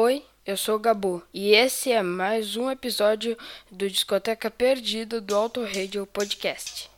Oi, eu sou o Gabu e esse é mais um episódio do Discoteca Perdida do Auto Radio Podcast.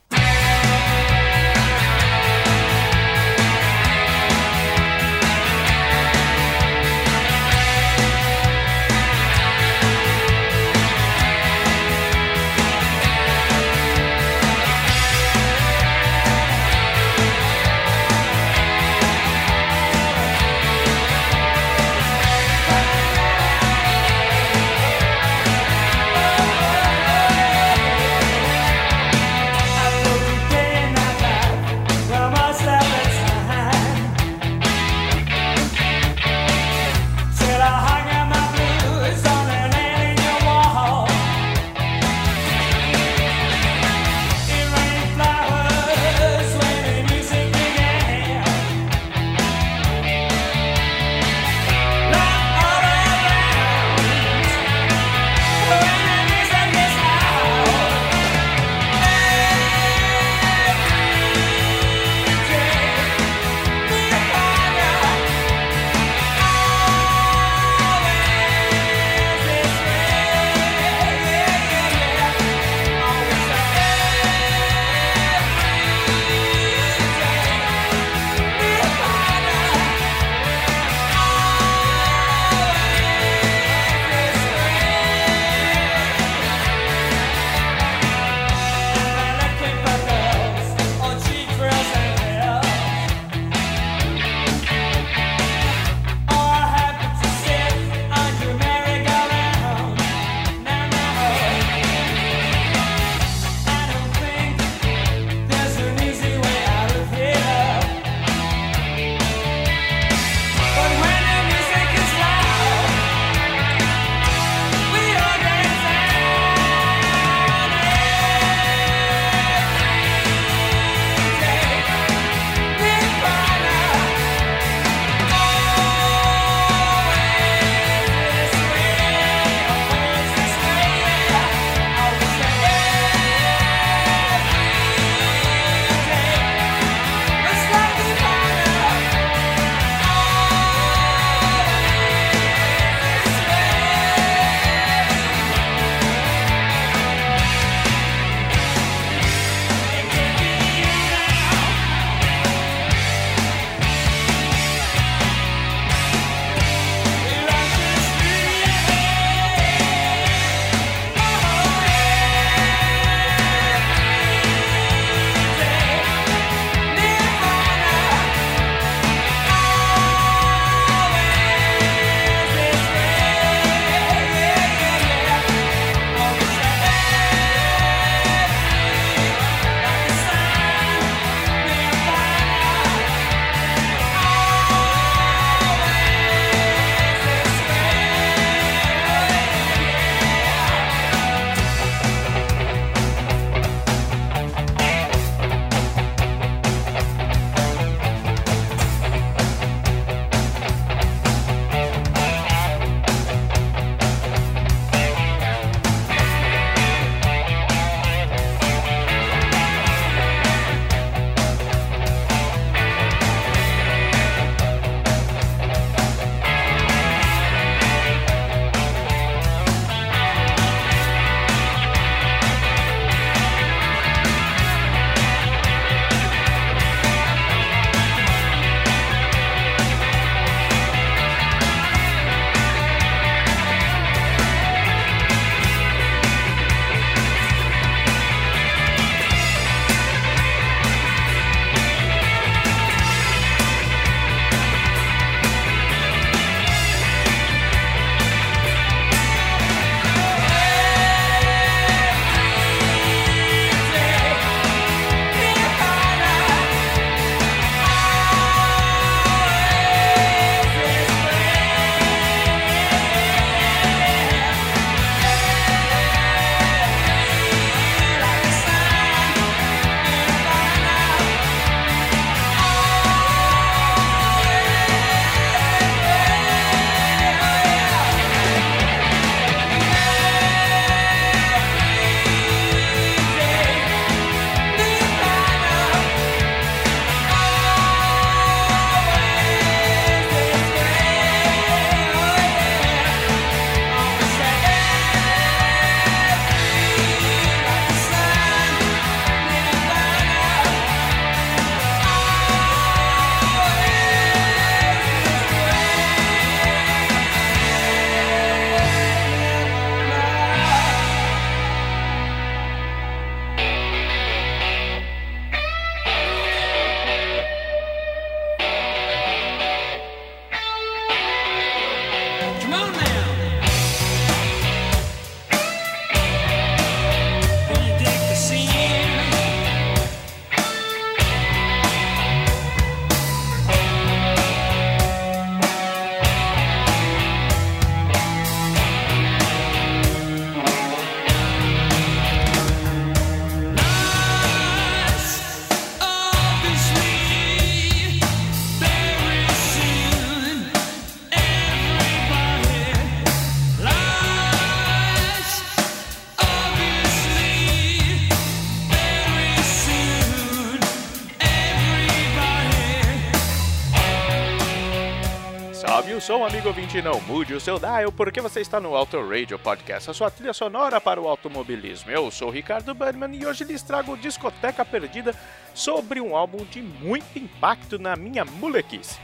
Som, amigo ouvinte, não mude o seu dial, porque você está no Auto Radio Podcast, a sua trilha sonora para o automobilismo. Eu sou o Ricardo Bannerman e hoje lhes trago Discoteca Perdida sobre um álbum de muito impacto na minha molequice.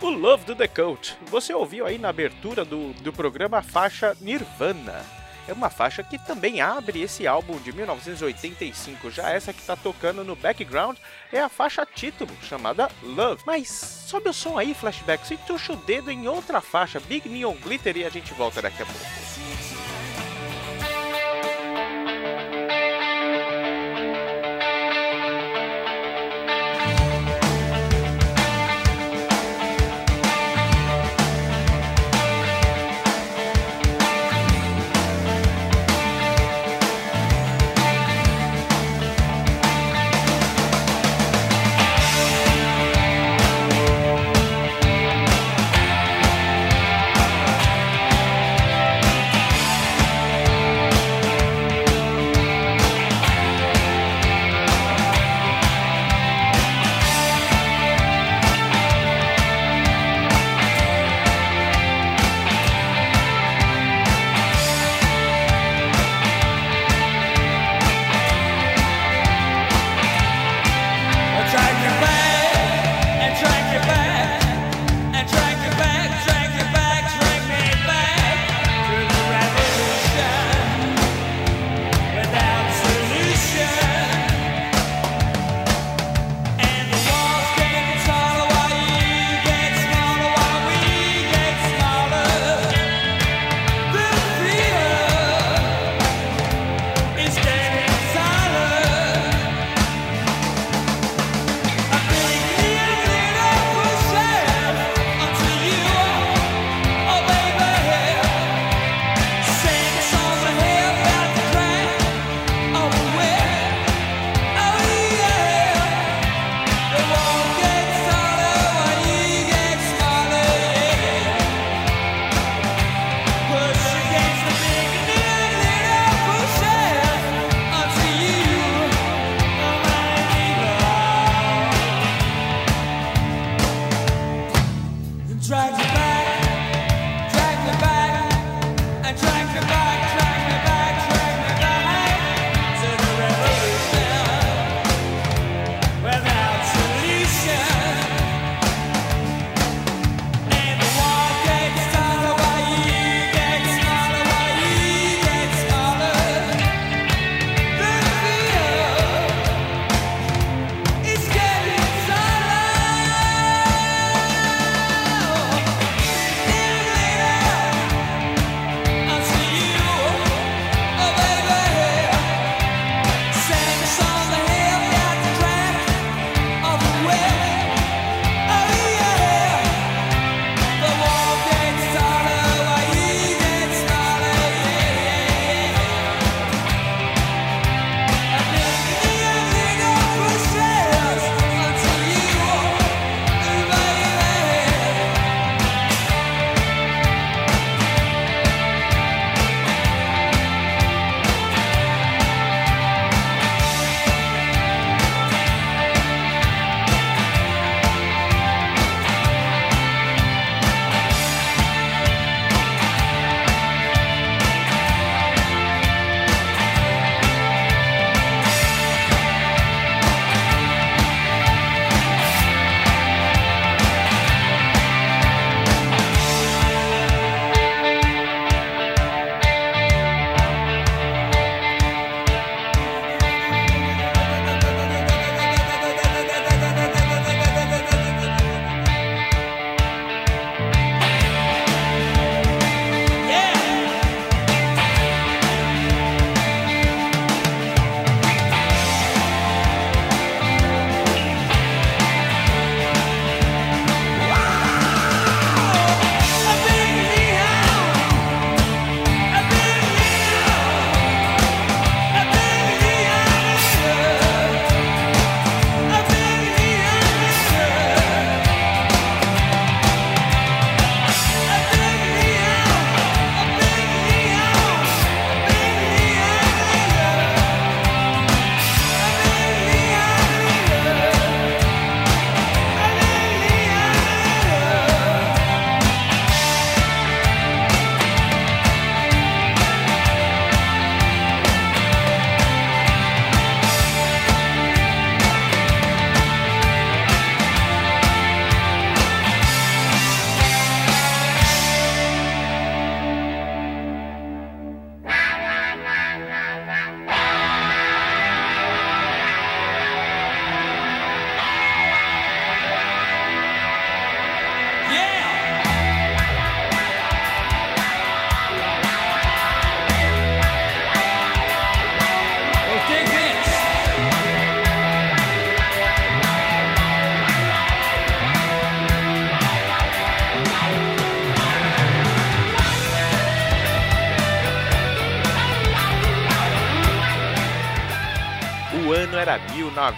O Love do The Cult. Você ouviu aí na abertura do, do programa a faixa Nirvana é uma faixa que também abre esse álbum de 1985. Já essa que está tocando no background é a faixa título, chamada Love. Mas sobe o som aí, flashback, se tuxa o dedo em outra faixa, Big Neon Glitter, e a gente volta daqui a pouco.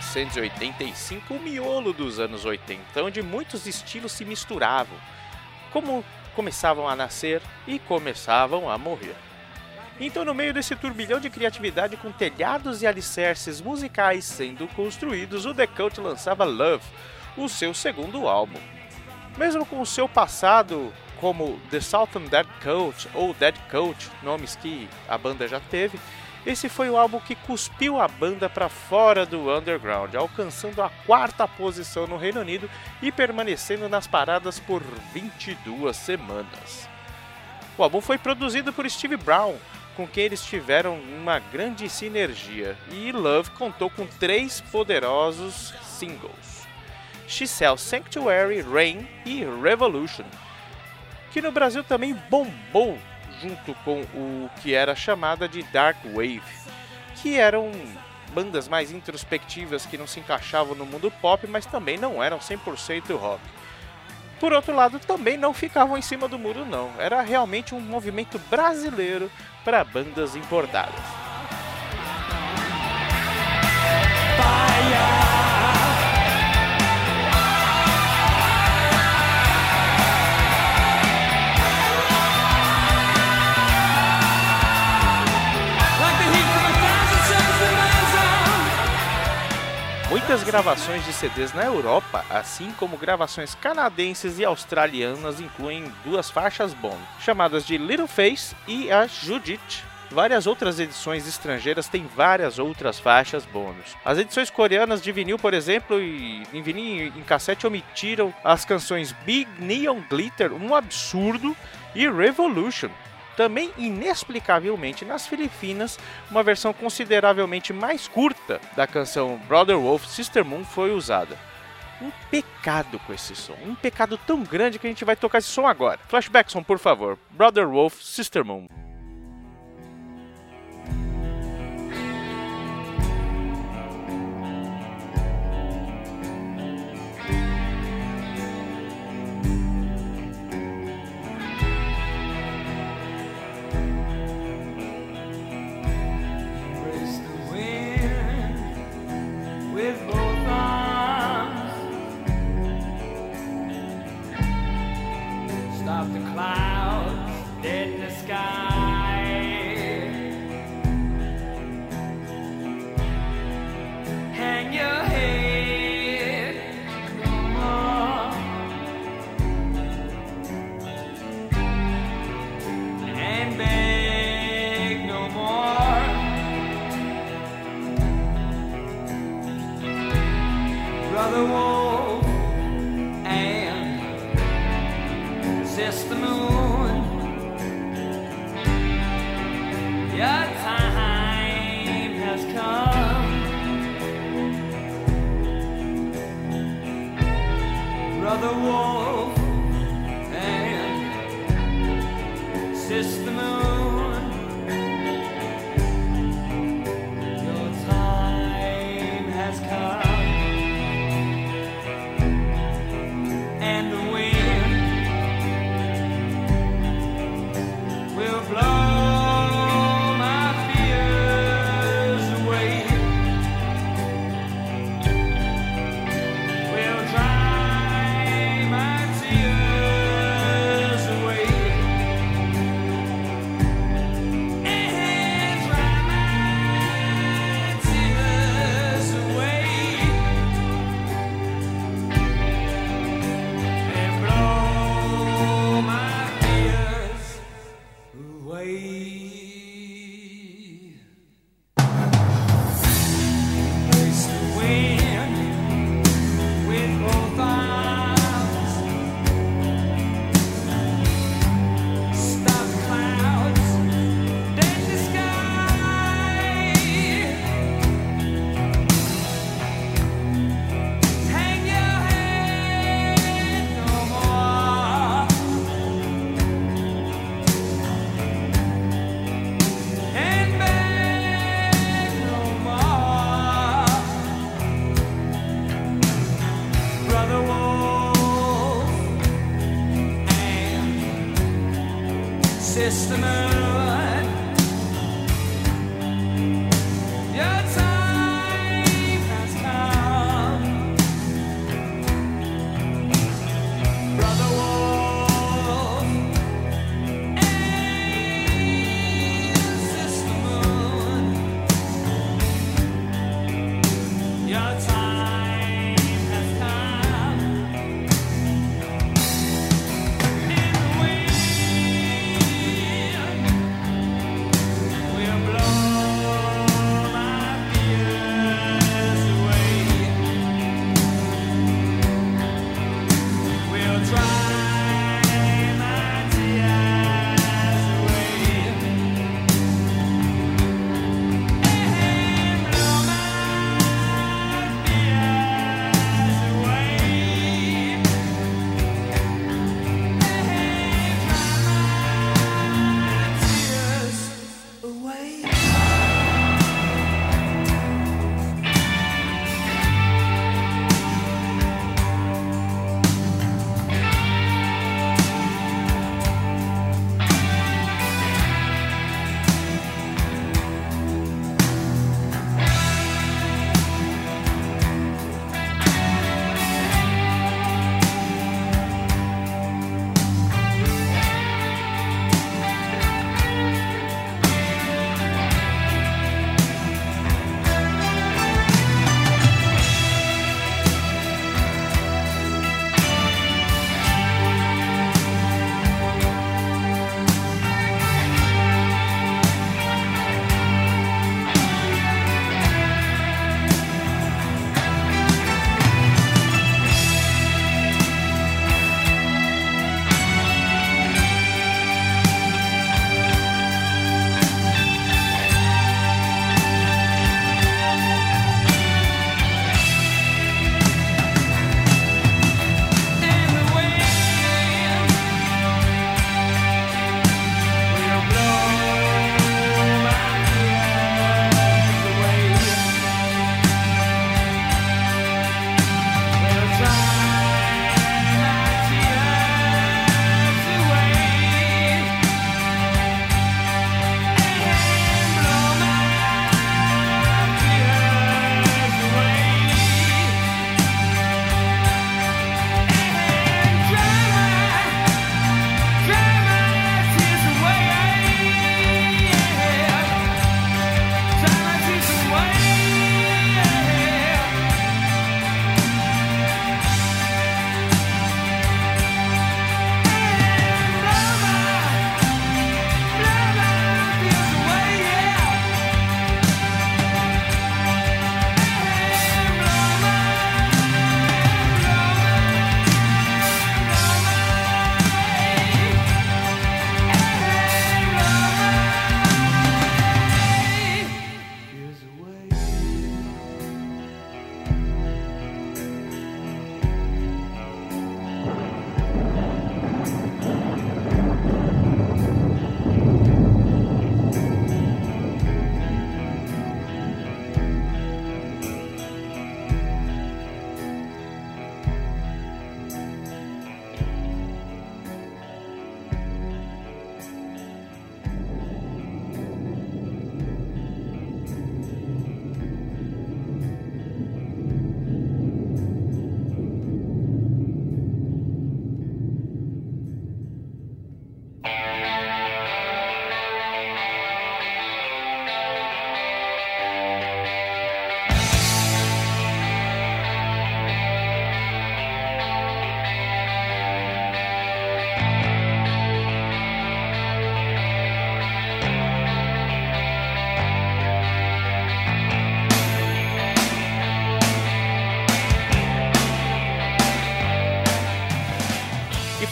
1985, o miolo dos anos 80, onde muitos estilos se misturavam, como começavam a nascer e começavam a morrer. Então, no meio desse turbilhão de criatividade com telhados e alicerces musicais sendo construídos, o The Cult lançava Love, o seu segundo álbum. Mesmo com o seu passado como The Southern Dead Cult ou Dead Cult, nomes que a banda já teve, esse foi o álbum que cuspiu a banda para fora do underground, alcançando a quarta posição no Reino Unido e permanecendo nas paradas por 22 semanas. O álbum foi produzido por Steve Brown, com quem eles tiveram uma grande sinergia, e Love contou com três poderosos singles: She Sells Sanctuary, Rain e Revolution, que no Brasil também bombou junto com o que era chamada de Dark Wave, que eram bandas mais introspectivas que não se encaixavam no mundo pop, mas também não eram 100% rock. Por outro lado, também não ficavam em cima do muro não. Era realmente um movimento brasileiro para bandas importadas. Muitas gravações de CDs na Europa, assim como gravações canadenses e australianas, incluem duas faixas bônus, chamadas de Little Face e a Judith. Várias outras edições estrangeiras têm várias outras faixas bônus. As edições coreanas de vinil, por exemplo, e em vinil em cassete omitiram as canções Big Neon Glitter, um absurdo, e Revolution, também, inexplicavelmente, nas Filipinas, uma versão consideravelmente mais curta da canção Brother Wolf Sister Moon foi usada. Um pecado com esse som, um pecado tão grande que a gente vai tocar esse som agora. Flashbackson, por favor. Brother Wolf Sister Moon.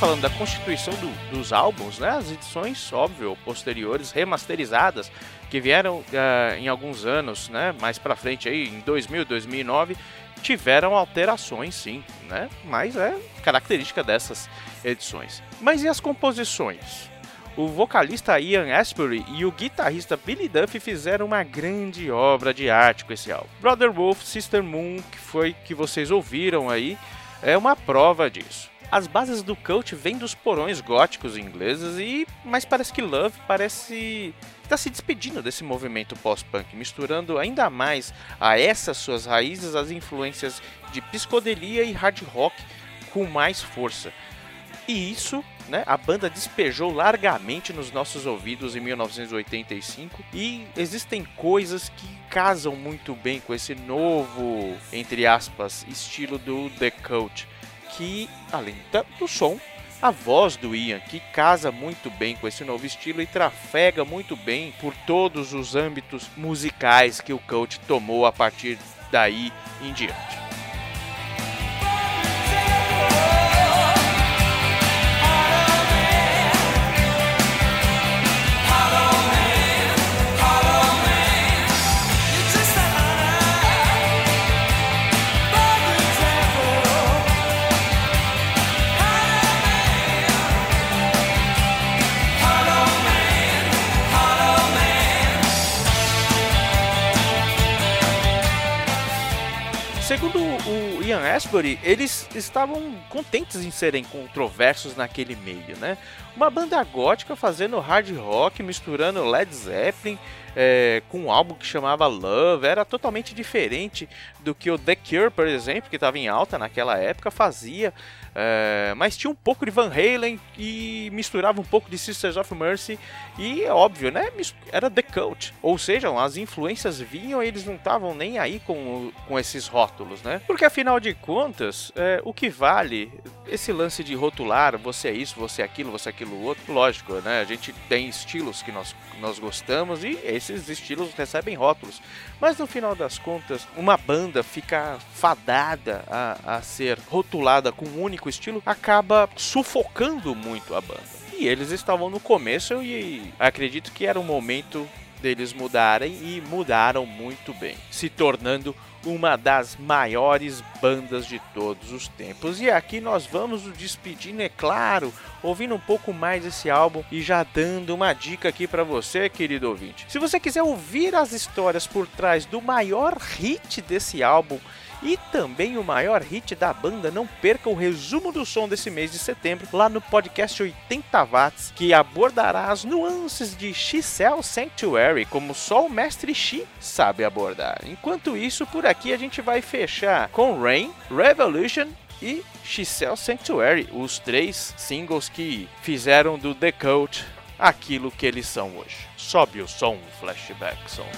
Falando da constituição do, dos álbuns, né? As edições, óbvio, posteriores, remasterizadas, que vieram uh, em alguns anos, né? Mais para frente aí, em 2000, 2009, tiveram alterações, sim, né? Mas é característica dessas edições. Mas e as composições? O vocalista Ian Astbury e o guitarrista Billy Duff fizeram uma grande obra de arte com esse álbum. Brother Wolf, Sister Moon, que foi que vocês ouviram aí, é uma prova disso. As bases do cult vêm dos porões góticos ingleses e mas parece que Love parece está se despedindo desse movimento pós-punk, misturando ainda mais a essas suas raízes as influências de psicodelia e hard rock com mais força. E isso, né, a banda despejou largamente nos nossos ouvidos em 1985 e existem coisas que casam muito bem com esse novo, entre aspas, estilo do The Cult que, além do som, a voz do Ian, que casa muito bem com esse novo estilo e trafega muito bem por todos os âmbitos musicais que o Cult tomou a partir daí em diante. Astbury, eles estavam contentes em serem controversos naquele meio, né? Uma banda gótica fazendo hard rock, misturando Led Zeppelin é, com um álbum que chamava Love, era totalmente diferente do que o The Cure, por exemplo, que estava em alta naquela época, fazia. É, mas tinha um pouco de Van Halen e misturava um pouco de Sisters of Mercy e óbvio, né? Era The Cult, ou seja, as influências vinham e eles não estavam nem aí com, com esses rótulos, né? Porque afinal de contas, é, o que vale esse lance de rotular, você é isso, você é aquilo, você é aquilo outro, lógico, né? A gente tem estilos que nós, nós gostamos e esses estilos recebem rótulos. Mas no final das contas, uma banda fica fadada a, a ser rotulada com um único estilo acaba sufocando muito a banda. E eles estavam no começo e acredito que era o momento deles mudarem e mudaram muito bem, se tornando uma das maiores bandas de todos os tempos. E aqui nós vamos nos despedindo, é claro, ouvindo um pouco mais esse álbum e já dando uma dica aqui para você, querido ouvinte. Se você quiser ouvir as histórias por trás do maior hit desse álbum, e também o maior hit da banda. Não perca o resumo do som desse mês de setembro lá no podcast 80 Watts, que abordará as nuances de Xcel Sanctuary, como só o mestre Xi sabe abordar. Enquanto isso, por aqui a gente vai fechar com Rain, Revolution e Xcel Sanctuary, os três singles que fizeram do The Cult aquilo que eles são hoje. Sobe o som, flashback som.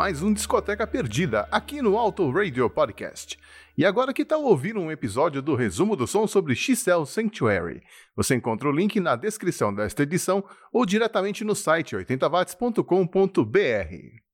Mais um Discoteca Perdida aqui no Auto Radio Podcast. E agora que tal ouvir um episódio do resumo do som sobre XL Sanctuary? Você encontra o link na descrição desta edição ou diretamente no site 80watts.com.br.